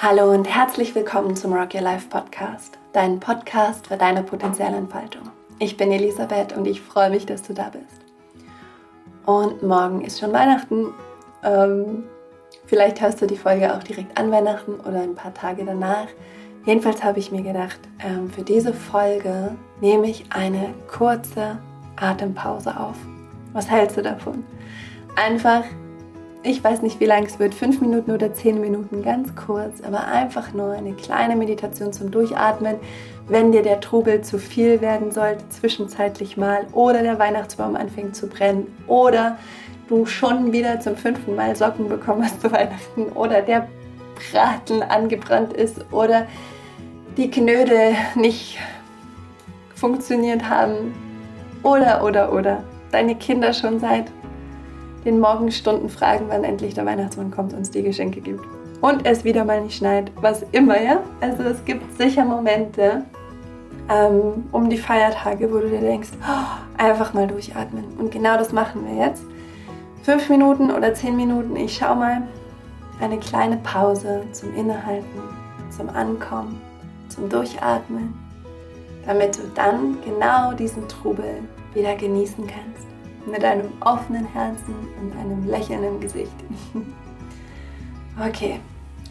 Hallo und herzlich willkommen zum Rock Your Life Podcast, dein Podcast für deine Potenzialentfaltung. Ich bin Elisabeth und ich freue mich, dass du da bist. Und morgen ist schon Weihnachten. Ähm, vielleicht hörst du die Folge auch direkt an Weihnachten oder ein paar Tage danach. Jedenfalls habe ich mir gedacht, ähm, für diese Folge nehme ich eine kurze Atempause auf. Was hältst du davon? Einfach ich weiß nicht, wie lang es wird, fünf Minuten oder zehn Minuten, ganz kurz, aber einfach nur eine kleine Meditation zum Durchatmen, wenn dir der Trubel zu viel werden sollte, zwischenzeitlich mal, oder der Weihnachtsbaum anfängt zu brennen, oder du schon wieder zum fünften Mal Socken bekommen hast zu Weihnachten, oder der Braten angebrannt ist, oder die Knödel nicht funktioniert haben, oder, oder, oder deine Kinder schon seit den Morgenstunden fragen, wann endlich der Weihnachtsmann kommt und uns die Geschenke gibt. Und es wieder mal nicht schneit, was immer, ja? Also es gibt sicher Momente ähm, um die Feiertage, wo du dir denkst, oh, einfach mal durchatmen. Und genau das machen wir jetzt. Fünf Minuten oder zehn Minuten, ich schau mal, eine kleine Pause zum Innehalten, zum Ankommen, zum Durchatmen, damit du dann genau diesen Trubel wieder genießen kannst mit einem offenen Herzen und einem Lächeln im Gesicht. okay,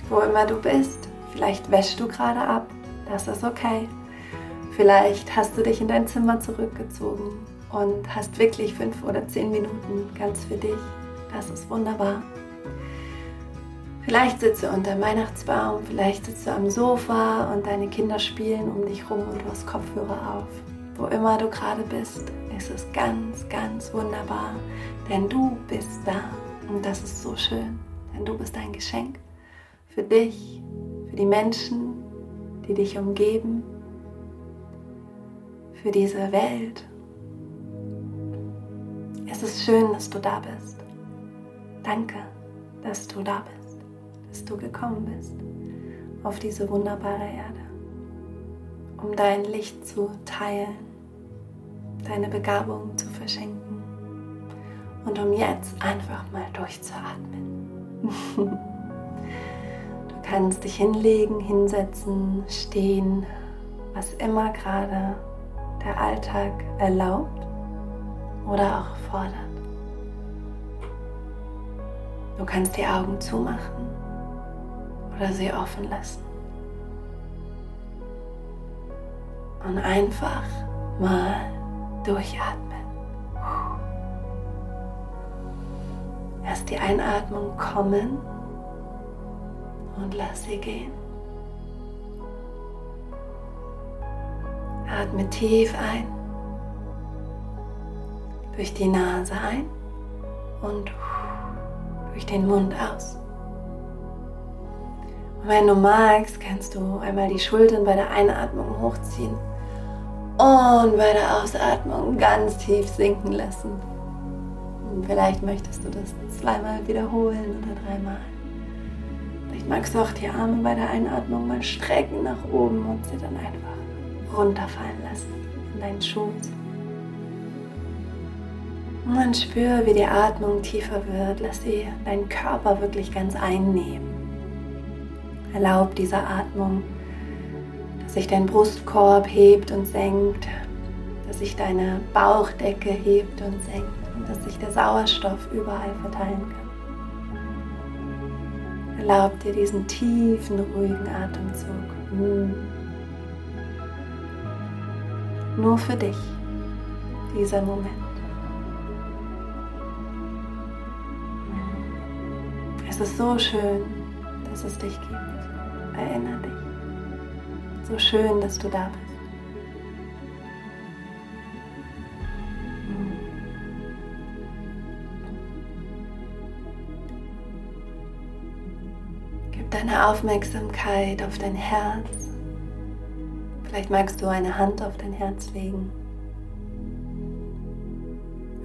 wo immer du bist, vielleicht wäschst du gerade ab, das ist okay. Vielleicht hast du dich in dein Zimmer zurückgezogen und hast wirklich fünf oder zehn Minuten ganz für dich. Das ist wunderbar. Vielleicht sitzt du unter dem Weihnachtsbaum, vielleicht sitzt du am Sofa und deine Kinder spielen um dich rum und du hast Kopfhörer auf. Wo immer du gerade bist, ist es ganz, ganz wunderbar, denn du bist da und das ist so schön, denn du bist ein Geschenk für dich, für die Menschen, die dich umgeben, für diese Welt. Es ist schön, dass du da bist. Danke, dass du da bist, dass du gekommen bist auf diese wunderbare Erde, um dein Licht zu teilen deine Begabung zu verschenken und um jetzt einfach mal durchzuatmen. du kannst dich hinlegen, hinsetzen, stehen, was immer gerade der Alltag erlaubt oder auch fordert. Du kannst die Augen zumachen oder sie offen lassen. Und einfach mal Durchatmen. Erst die Einatmung kommen und lass sie gehen. Atme tief ein, durch die Nase ein und durch den Mund aus. Und wenn du magst, kannst du einmal die Schultern bei der Einatmung hochziehen und bei der Ausatmung ganz tief sinken lassen. Und vielleicht möchtest du das zweimal wiederholen oder dreimal. Vielleicht magst du auch die Arme bei der Einatmung mal strecken nach oben und sie dann einfach runterfallen lassen in deinen Schoß. Und dann spür, wie die Atmung tiefer wird. Lass sie deinen Körper wirklich ganz einnehmen. Erlaub dieser Atmung sich dein Brustkorb hebt und senkt, dass sich deine Bauchdecke hebt und senkt und dass sich der Sauerstoff überall verteilen kann. Erlaub dir diesen tiefen, ruhigen Atemzug. Hm. Nur für dich, dieser Moment. Es ist so schön, dass es dich gibt. Erinnere dich. So schön, dass du da bist. Gib deine Aufmerksamkeit auf dein Herz. Vielleicht magst du eine Hand auf dein Herz legen.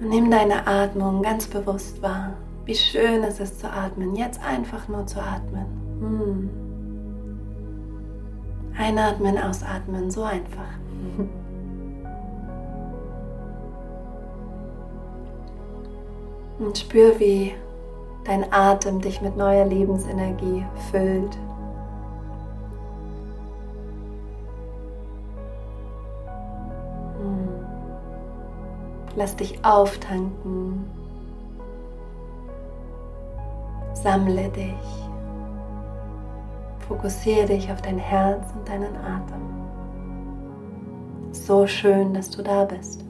Und nimm deine Atmung ganz bewusst wahr. Wie schön es ist zu atmen. Jetzt einfach nur zu atmen. Hm. Einatmen, ausatmen, so einfach. Und spür, wie dein Atem dich mit neuer Lebensenergie füllt. Hm. Lass dich auftanken. Sammle dich. Fokussiere dich auf dein Herz und deinen Atem. So schön, dass du da bist.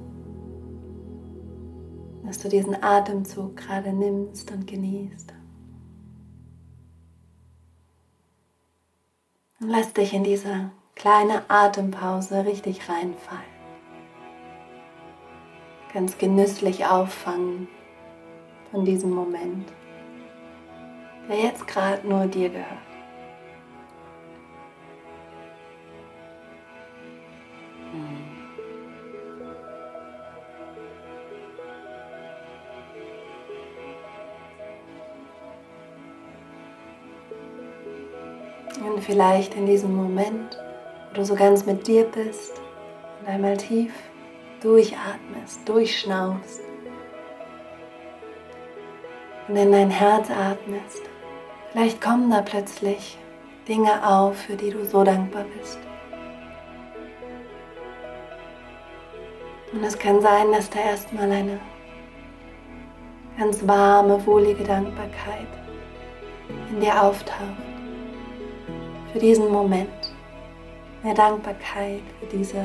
Dass du diesen Atemzug gerade nimmst und genießt. Und lass dich in diese kleine Atempause richtig reinfallen ganz genüsslich auffangen von diesem Moment, der jetzt gerade nur dir gehört. Und vielleicht in diesem Moment, wo du so ganz mit dir bist und einmal tief durchatmest, durchschnaufst und in dein Herz atmest, vielleicht kommen da plötzlich Dinge auf, für die du so dankbar bist. Und es kann sein, dass da erstmal eine ganz warme, wohlige Dankbarkeit in dir auftaucht. Für diesen Moment. Eine Dankbarkeit für diese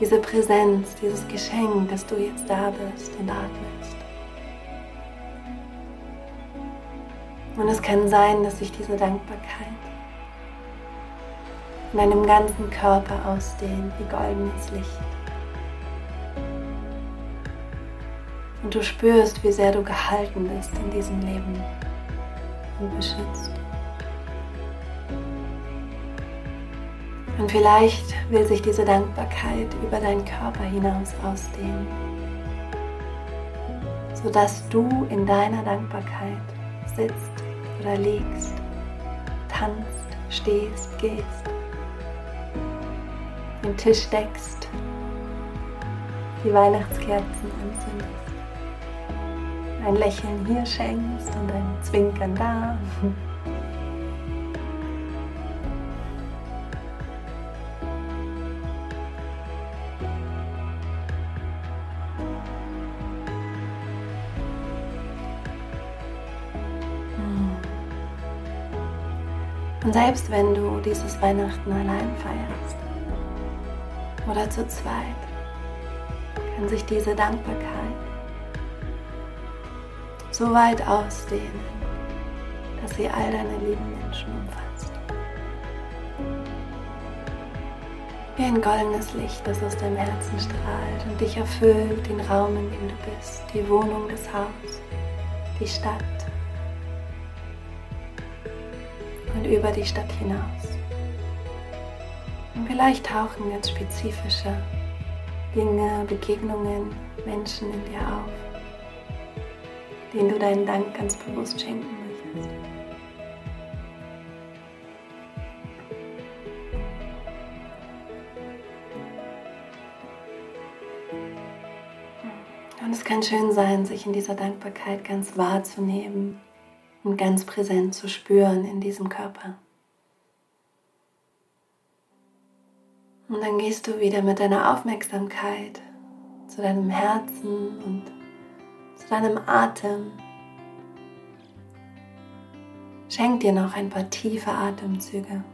diese Präsenz, dieses Geschenk, dass du jetzt da bist und atmest. Und es kann sein, dass sich diese Dankbarkeit in deinem ganzen Körper ausdehnt wie goldenes Licht. Und du spürst, wie sehr du gehalten bist in diesem Leben und beschützt. Und vielleicht will sich diese Dankbarkeit über deinen Körper hinaus ausdehnen, sodass du in deiner Dankbarkeit sitzt oder liegst, tanzt, stehst, gehst, den Tisch deckst, die Weihnachtskerzen anzündest, ein Lächeln hier schenkst und ein Zwinkern da. Und selbst wenn du dieses Weihnachten allein feierst oder zu zweit, kann sich diese Dankbarkeit so weit ausdehnen, dass sie all deine lieben Menschen umfasst. Wie ein goldenes Licht, das aus deinem Herzen strahlt und dich erfüllt, den Raum, in dem du bist, die Wohnung, das Haus, die Stadt über die Stadt hinaus. Und vielleicht tauchen ganz spezifische Dinge, Begegnungen, Menschen in dir auf, denen du deinen Dank ganz bewusst schenken möchtest. Und es kann schön sein, sich in dieser Dankbarkeit ganz wahrzunehmen und ganz präsent zu spüren in diesem Körper. Und dann gehst du wieder mit deiner Aufmerksamkeit zu deinem Herzen und zu deinem Atem. Schenk dir noch ein paar tiefe Atemzüge.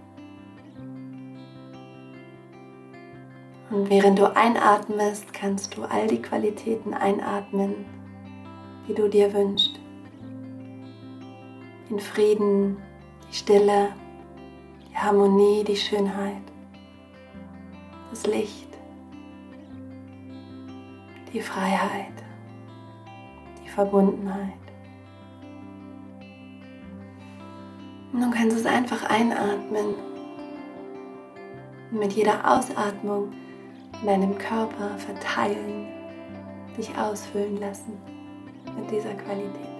Und während du einatmest, kannst du all die Qualitäten einatmen, die du dir wünschst den Frieden, die Stille, die Harmonie, die Schönheit, das Licht, die Freiheit, die Verbundenheit. Und du kannst es einfach einatmen und mit jeder Ausatmung in deinem Körper verteilen, dich ausfüllen lassen mit dieser Qualität.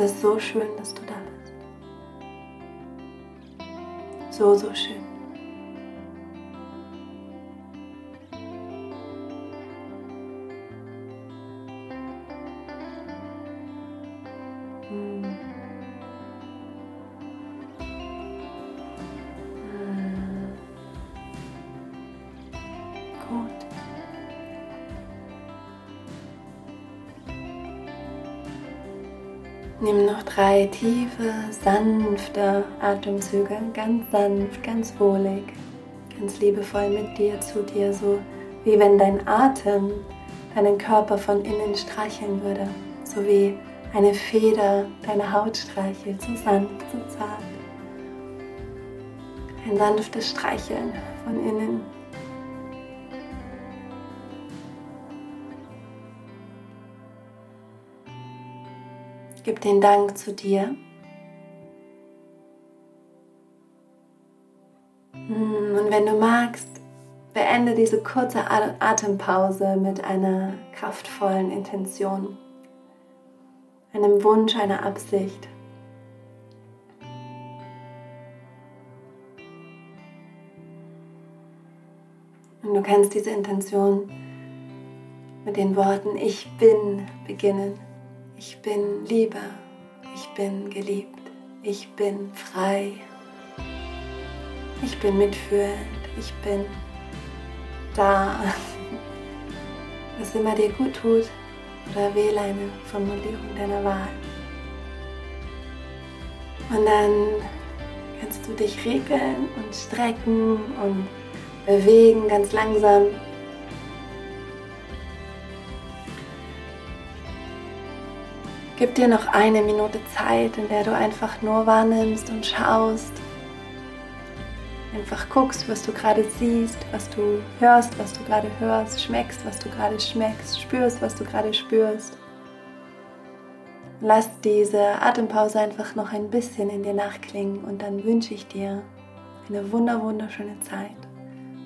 Es ist so schön, dass du da bist. So, so schön. Nimm noch drei tiefe, sanfte Atemzüge, ganz sanft, ganz wohlig, ganz liebevoll mit dir, zu dir, so wie wenn dein Atem deinen Körper von innen streicheln würde, so wie eine Feder deine Haut streichelt, so sanft, so zart. Ein sanftes Streicheln von innen. Gib den Dank zu dir. Hm, und wenn du magst, beende diese kurze Atempause mit einer kraftvollen Intention, einem Wunsch, einer Absicht. Und du kannst diese Intention mit den Worten Ich bin beginnen. Ich bin Liebe, ich bin geliebt, ich bin frei, ich bin mitfühlend, ich bin da. Was immer dir gut tut oder wähle eine Formulierung deiner Wahl. Und dann kannst du dich regeln und strecken und bewegen ganz langsam Gib dir noch eine Minute Zeit, in der du einfach nur wahrnimmst und schaust. Einfach guckst, was du gerade siehst, was du hörst, was du gerade hörst, schmeckst, was du gerade schmeckst, spürst, was du gerade spürst. Lass diese Atempause einfach noch ein bisschen in dir nachklingen und dann wünsche ich dir eine wunder wunderschöne Zeit,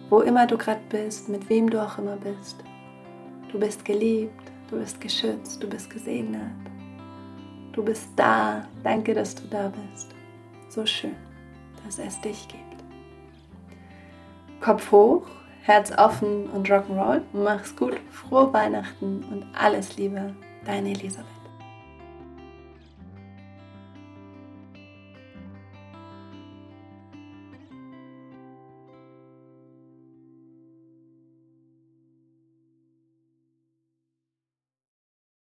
wo immer du gerade bist, mit wem du auch immer bist. Du bist geliebt, du bist geschützt, du bist gesegnet. Du bist da. Danke, dass du da bist. So schön, dass es dich gibt. Kopf hoch, Herz offen und Rock'n'Roll. Mach's gut, frohe Weihnachten und alles Liebe, deine Elisabeth.